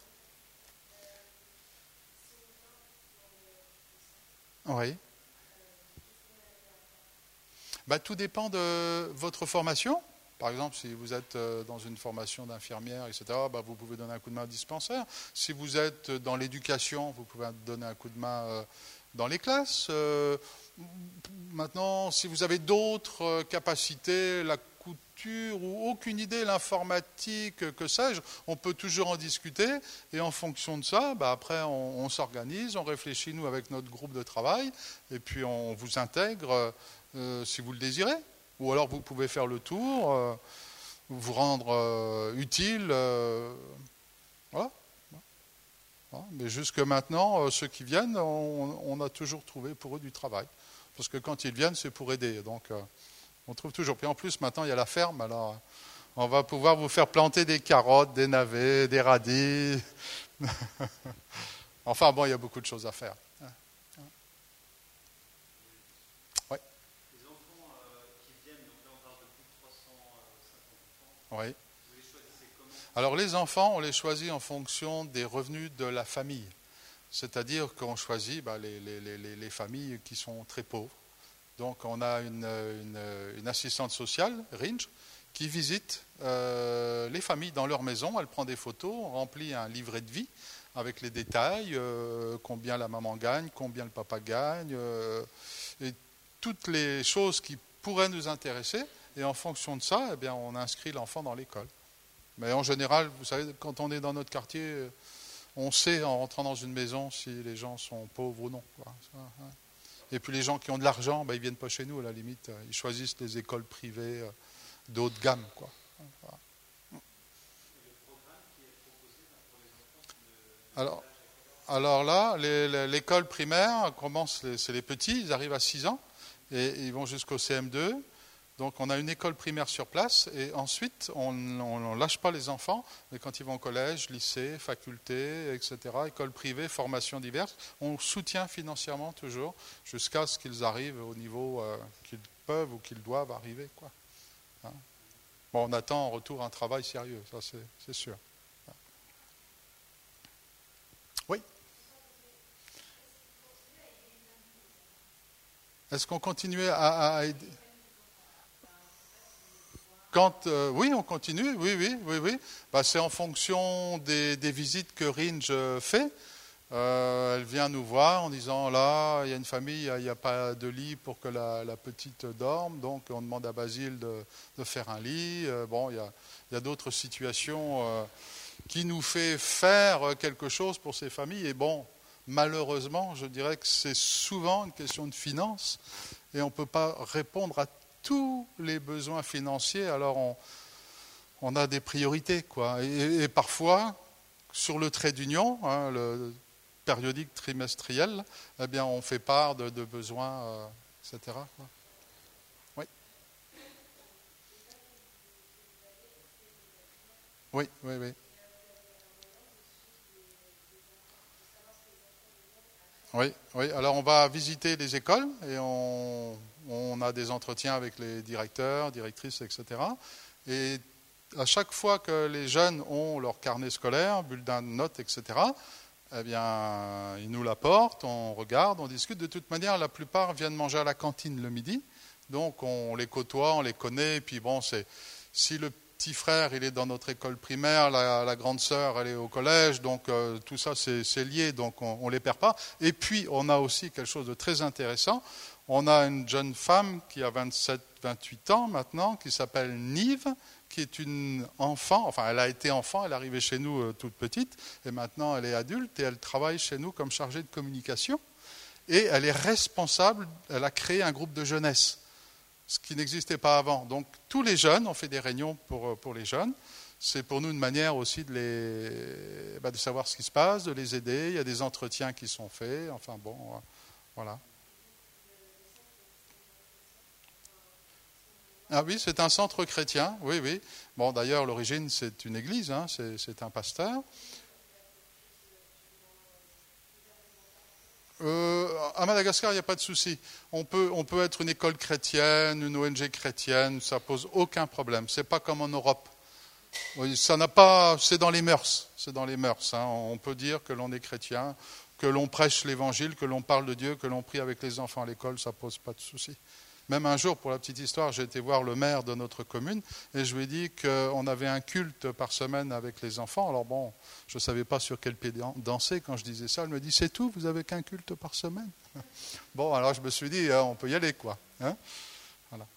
Oui. Bah, tout dépend de votre formation. Par exemple, si vous êtes euh, dans une formation d'infirmière, etc., bah, vous pouvez donner un coup de main au dispensaire. Si vous êtes dans l'éducation, vous pouvez donner un coup de main dans les classes. Euh, maintenant, si vous avez d'autres euh, capacités, la couture ou aucune idée, l'informatique, que sais-je, on peut toujours en discuter. Et en fonction de ça, bah, après, on, s'organise, on réfléchit, nous, avec notre groupe de travail, et puis on vous intègre euh, si vous le désirez. Ou alors vous pouvez faire le tour, vous rendre utile. voilà. Hein, mais jusque maintenant, euh, ceux qui viennent, on, a toujours trouvé pour eux du travail. Parce que quand ils viennent, c'est pour aider. Donc, euh, on trouve toujours. Puis en plus, maintenant, il y a la ferme. Alors, on va pouvoir vous faire planter des carottes, des navets, des radis. enfin, bon, il y a beaucoup de choses à faire. Oui. Alors les enfants, on les choisit en fonction des revenus de la famille. C'est-à-dire qu'on choisit bah, les, familles qui sont très pauvres. Donc on a une, assistante sociale, Ringe, qui visite euh, les familles dans leur maison. Elle prend des photos, remplit un livret de vie avec les détails, euh, combien la maman gagne, combien le papa gagne, euh, et toutes les choses qui pourraient nous intéresser. Et en fonction de ça, eh bien, on inscrit l'enfant dans l'école. Mais en général, vous savez, quand on est dans notre quartier, euh, on sait en rentrant dans une maison si les gens sont pauvres ou non. Et puis les gens qui ont de l'argent, ben, ils ne viennent pas chez nous à la limite. Ils choisissent des écoles privées euh, de gamme. Quoi. Alors, alors là, l'école primaire commence, c'est les petits, ils arrivent à 6 ans et ils vont jusqu'au CM2. Donc on a une école primaire sur place et ensuite on ne lâche pas les enfants, mais quand ils vont au collège, lycée, faculté, etc., école privée, formation diverses, on soutient financièrement toujours jusqu'à ce qu'ils arrivent au niveau euh, qu'ils peuvent ou qu'ils doivent arriver. Quoi. Hein. on attend en retour un travail sérieux, ça c'est sûr. Oui Est-ce qu'on continue à aider? Euh, oui, on continue, oui, oui, oui, oui. Bah, c'est en fonction des, visites que Ringe fait. Euh, elle vient nous voir en disant là, il y a une famille, il n'y a pas de lit pour que la, petite dorme, donc on demande à Basile de, faire un lit. Euh, bon, il y a, d'autres situations qui nous fait faire quelque chose pour ces familles. Et bon, malheureusement, je dirais que c'est souvent une question de finances et on ne peut pas répondre à tous les besoins financiers, alors on, a des priorités. Quoi. Et, parfois, sur le trait d'union, hein, le périodique trimestriel, eh bien, on fait part de, besoins, euh, etc. Oui. Oui, oui, oui. Oui, oui. Alors on va visiter les écoles et on, on a des entretiens avec les directeurs, directrices, etc. Et à chaque fois que les jeunes ont leur carnet scolaire, bulletin de notes, etc., eh bien, ils nous l'apportent, on regarde, on discute. De toute manière, la plupart viennent manger à la cantine le midi. Donc, on les côtoie, on les connaît. Et puis, bon, c'est si le petit frère, il est dans notre école primaire, la, grande sœur, elle est au collège. Donc, euh, tout ça, c'est lié. Donc, on ne les perd pas. Et puis, on a aussi quelque chose de très intéressant. On a une jeune femme qui a 27, 28 ans maintenant, qui s'appelle Nive, qui est une enfant, enfin elle a été enfant, elle est arrivée chez nous euh, toute petite, et maintenant elle est adulte, et elle travaille chez nous comme chargée de communication, et elle est responsable, elle a créé un groupe de jeunesse, ce qui n'existait pas avant. Donc tous les jeunes, on fait des réunions pour, euh, pour les jeunes, c'est pour nous une manière aussi de, les, bah, de savoir ce qui se passe, de les aider, il y a des entretiens qui sont faits, enfin bon, euh, voilà. Ah oui, c'est un centre chrétien, oui, oui. Bon, d'ailleurs, l'origine, c'est une église, hein, c'est un pasteur. Euh, à Madagascar, il n'y a pas de souci. On peut, être une école chrétienne, une ONG chrétienne, ça pose aucun problème. C'est pas comme en Europe. ça n'a pas, c'est dans les mœurs, c'est dans les mœurs. Hein. On peut dire que l'on est chrétien, que l'on prêche l'Évangile, que l'on parle de Dieu, que l'on prie avec les enfants à l'école, ça pose pas de souci. Même un jour, pour la petite histoire, j'ai été voir le maire de notre commune et je lui ai dit qu'on avait un culte par semaine avec les enfants. Alors bon, je ne savais pas sur quel pied danser quand je disais ça. Elle me dit, c'est tout, vous avez qu'un culte par semaine? Bon, alors je me suis dit, hein, on peut y aller, quoi. Hein voilà.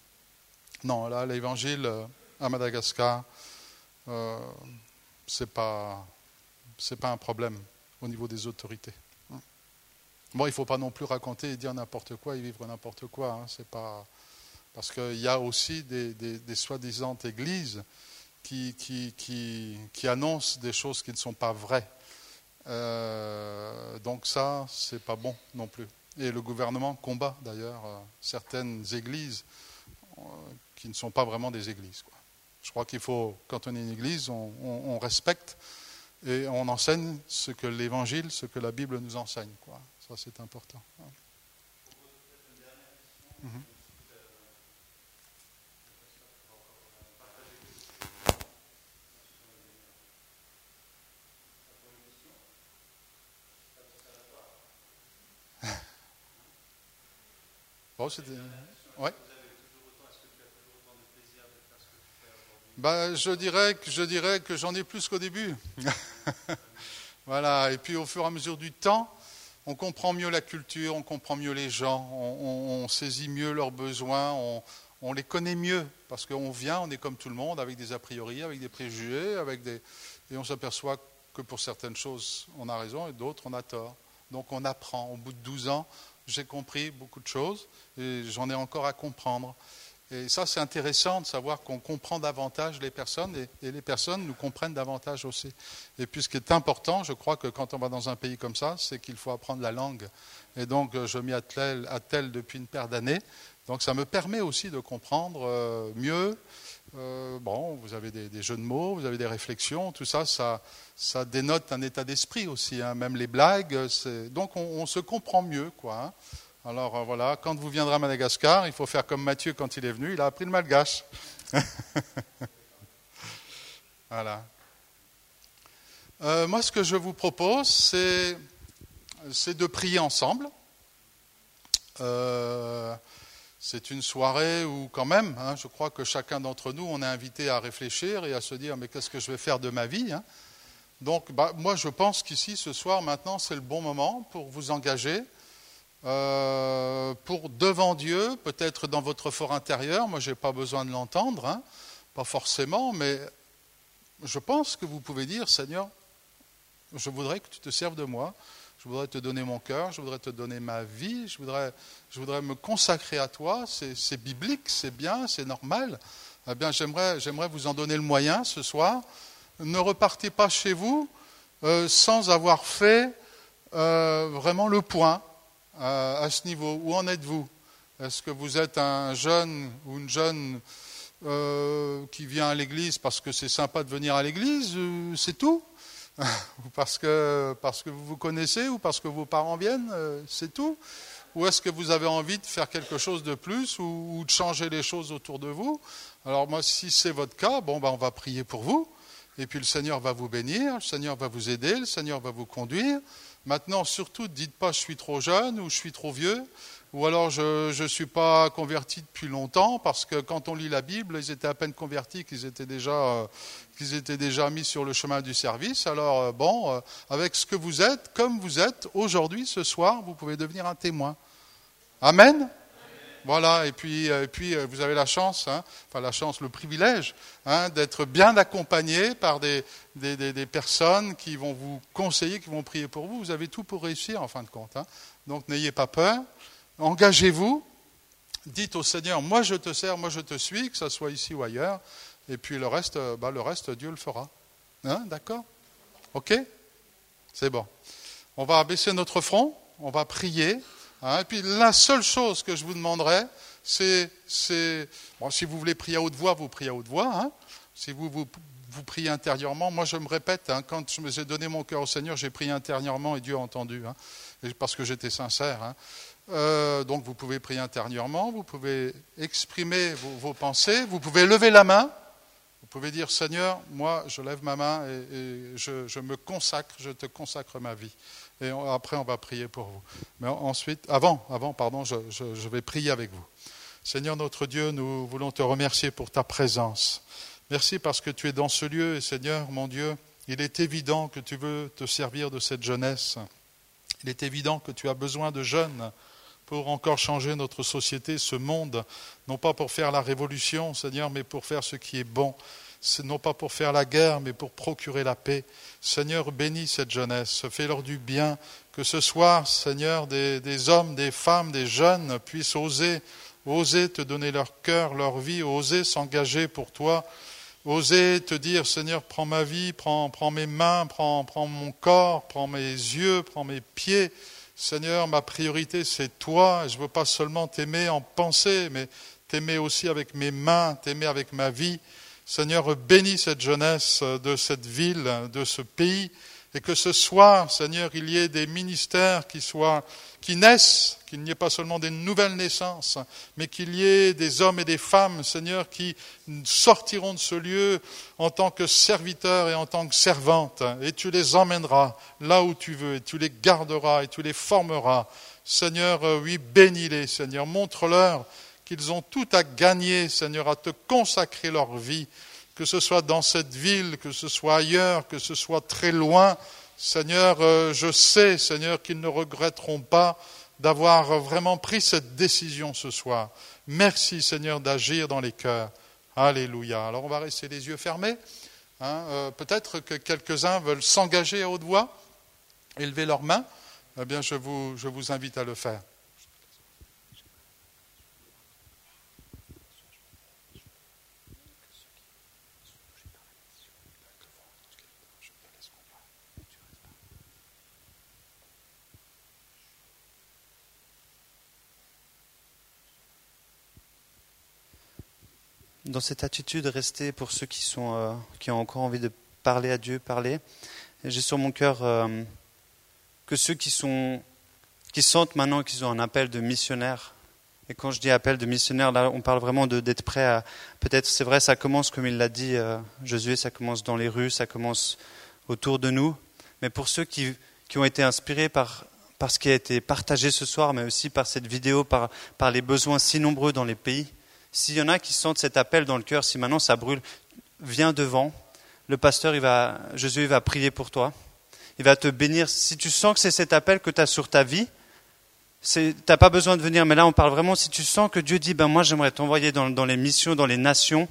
Non, là, l'évangile euh, à Madagascar, euh, ce n'est pas un problème au niveau des autorités. Bon, il ne faut pas non plus raconter et dire n'importe quoi et vivre n'importe quoi. Hein, c'est pas... Parce qu'il y a aussi des, soi-disant églises qui, qui, annoncent des choses qui ne sont pas vraies. Euh, donc ça, c'est pas bon non plus. Et le gouvernement combat d'ailleurs euh, certaines églises euh, qui ne sont pas vraiment des églises. Je crois qu'il faut, quand on est une église, on, respecte et on enseigne ce que l'Évangile, ce que la Bible nous enseigne. C'est important. Mhm. Bon, c'était. Ouais. Bah, je dirais que je dirais que j'en ai plus qu'au début. voilà. Et puis au fur et à mesure du temps, on comprend mieux la culture, on comprend mieux les gens, on, saisit mieux leurs besoins, on, les connaît mieux, parce qu'on vient, on est comme tout le monde, avec des a priori, avec des préjugés, avec des... et on s'aperçoit que pour certaines choses, on a raison et d'autres, on a tort. Donc on apprend. Au bout de 12 ans, j'ai compris beaucoup de choses et j'en ai encore à comprendre. Et ça, c'est intéressant de savoir qu'on comprend davantage les personnes et, les personnes nous comprennent davantage aussi. Et puis, ce qui est important, je crois que quand on va dans un pays comme ça, c'est qu'il faut apprendre la langue. Et donc, je m'y attelle, depuis une paire d'années. Donc, ça me permet aussi de comprendre euh, mieux. Euh, bon, vous avez des, jeux de mots, vous avez des réflexions, tout ça, ça, ça dénote un état d'esprit aussi. Hein. Même les blagues, donc on, on, se comprend mieux, quoi. Hein. Alors euh, voilà, quand vous viendrez à Madagascar, il faut faire comme Mathieu quand il est venu, il a appris le malgache. voilà. Euh, moi, ce que je vous propose, c'est, de prier ensemble. Euh, c'est une soirée où, quand même, hein, je crois que chacun d'entre nous, on est invité à réfléchir et à se dire, mais qu'est-ce que je vais faire de ma vie hein Donc, bah, moi, je pense qu'ici, ce soir, maintenant, c'est le bon moment pour vous engager euh, pour devant Dieu, peut-être dans votre fort intérieur, moi je n'ai pas besoin de l'entendre, hein, pas forcément, mais je pense que vous pouvez dire, Seigneur, je voudrais que tu te serves de moi, je voudrais te donner mon cœur, je voudrais te donner ma vie, je voudrais, me consacrer à toi, c'est biblique, c'est bien, c'est normal. Eh bien, j'aimerais, j'aimerais vous en donner le moyen ce soir. Ne repartez pas chez vous euh, sans avoir fait euh, vraiment le point à, ce niveau. Où en êtes-vous? Est-ce que vous êtes un jeune ou une jeune euh, qui vient à l'église parce que c'est sympa de venir à l'église C'est tout? Ou parce que, parce que vous vous connaissez, ou parce que vos parents viennent, euh, c'est tout? Ou est-ce que vous avez envie de faire quelque chose de plus ou, ou de changer les choses autour de vous? Alors moi, si c'est votre cas, bon, ben, on va prier pour vous. Et puis le Seigneur va vous bénir, le Seigneur va vous aider, le Seigneur va vous conduire. Maintenant, surtout, dites pas je suis trop jeune ou je suis trop vieux, ou alors je ne suis pas converti depuis longtemps, parce que quand on lit la Bible, ils étaient à peine convertis, qu'ils étaient déjà, euh, déjà mis sur le chemin du service. Alors euh, bon, euh, avec ce que vous êtes, comme vous êtes, aujourd'hui, ce soir, vous pouvez devenir un témoin. Amen. Voilà, et puis, et puis vous avez la chance, hein, enfin la chance, le privilège hein, d'être bien accompagné par des, des, des, personnes qui vont vous conseiller, qui vont prier pour vous. Vous avez tout pour réussir en fin de compte. Hein. Donc n'ayez pas peur, engagez-vous, dites au Seigneur, moi je te sers, moi je te suis, que ce soit ici ou ailleurs, et puis le reste, bah, le reste Dieu le fera. D'accord? Ok? C'est bon. On va abaisser notre front, on va prier. Hein, et puis la seule chose que je vous demanderai, c'est, bon, si vous voulez prier à haute voix, vous priez à haute voix. Hein, si vous, vous, priez intérieurement, moi je me répète, hein, quand je me suis donné mon cœur au Seigneur, j'ai prié intérieurement et Dieu a entendu, parce que j'étais sincère. Euh, donc vous pouvez prier intérieurement, vous pouvez exprimer vos, pensées, vous pouvez lever la main, vous pouvez dire Seigneur, moi je lève ma main et, je, me consacre, je te consacre ma vie. Et après on va prier pour vous. Mais ensuite, avant, avant, pardon, je vais prier avec vous. Seigneur notre Dieu, nous voulons te remercier pour ta présence. Merci parce que tu es dans ce lieu et Seigneur mon Dieu, il est évident que tu veux te servir de cette jeunesse. Il est évident que tu as besoin de jeunes pour encore changer notre société, ce monde, non pas pour faire la révolution, Seigneur, mais pour faire ce qui est bon. Non pas pour faire la guerre, mais pour procurer la paix. Seigneur, bénis cette jeunesse, fais-leur du bien. Que ce soir, Seigneur, des, hommes, des femmes, des jeunes puissent oser, oser te donner leur cœur, leur vie, oser s'engager pour toi, oser te dire, Seigneur, prends ma vie, prends, prends mes mains, prends, prends mon corps, prends mes yeux, prends mes pieds. Seigneur, ma priorité, c'est toi. Je ne veux pas seulement t'aimer en pensée, mais t'aimer aussi avec mes mains, t'aimer avec ma vie. Seigneur, bénis cette jeunesse de cette ville, de ce pays, et que ce soir, Seigneur, il y ait des ministères qui soient, qui naissent, qu'il n'y ait pas seulement des nouvelles naissances, mais qu'il y ait des hommes et des femmes, Seigneur, qui sortiront de ce lieu en tant que serviteurs et en tant que servantes, et tu les emmèneras là où tu veux, et tu les garderas, et tu les formeras. Seigneur, oui, bénis-les, Seigneur, montre-leur qu'ils ont tout à gagner, Seigneur, à te consacrer leur vie, que ce soit dans cette ville, que ce soit ailleurs, que ce soit très loin. Seigneur, je sais, Seigneur, qu'ils ne regretteront pas d'avoir vraiment pris cette décision ce soir. Merci, Seigneur, d'agir dans les cœurs. Alléluia. Alors, on va rester les yeux fermés. Hein, euh, Peut-être que quelques-uns veulent s'engager à haute voix, élever leurs mains. Eh bien, je vous invite à le faire. Dans cette attitude, rester pour ceux qui, sont, euh, qui ont encore envie de parler à Dieu, parler. J'ai sur mon cœur euh, que ceux qui, sont, qui sentent maintenant qu'ils ont un appel de missionnaire, et quand je dis appel de missionnaire, là, on parle vraiment d'être prêt à. Peut-être, c'est vrai, ça commence, comme il l'a dit, euh, Josué, ça commence dans les rues, ça commence autour de nous. Mais pour ceux qui, qui ont été inspirés par, par ce qui a été partagé ce soir, mais aussi par cette vidéo, par, par les besoins si nombreux dans les pays, s'il y en a qui sentent cet appel dans le cœur, si maintenant ça brûle, viens devant. Le pasteur, il va, Jésus, il va prier pour toi. Il va te bénir. Si tu sens que c'est cet appel que tu as sur ta vie, tu n'as pas besoin de venir. Mais là, on parle vraiment, si tu sens que Dieu dit, ben moi, j'aimerais t'envoyer dans, les missions, dans les nations.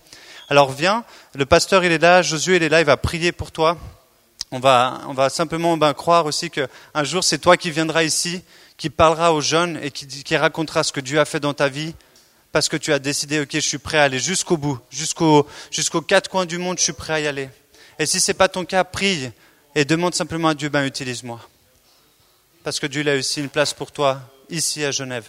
Alors viens. Le pasteur, il est là. Josué, il est là. Il va prier pour toi. On va, on va simplement ben, croire aussi qu'un jour, c'est toi qui viendras ici, qui parlera aux jeunes et qui, qui racontera ce que Dieu a fait dans ta vie parce que tu as décidé, ok, je suis prêt à aller jusqu'au bout, jusqu'aux jusqu'aux quatre coins du monde, je suis prêt à y aller. Et si ce n'est pas ton cas, prie et demande simplement à Dieu, ben utilise-moi. Parce que Dieu a aussi une place pour toi ici à Genève.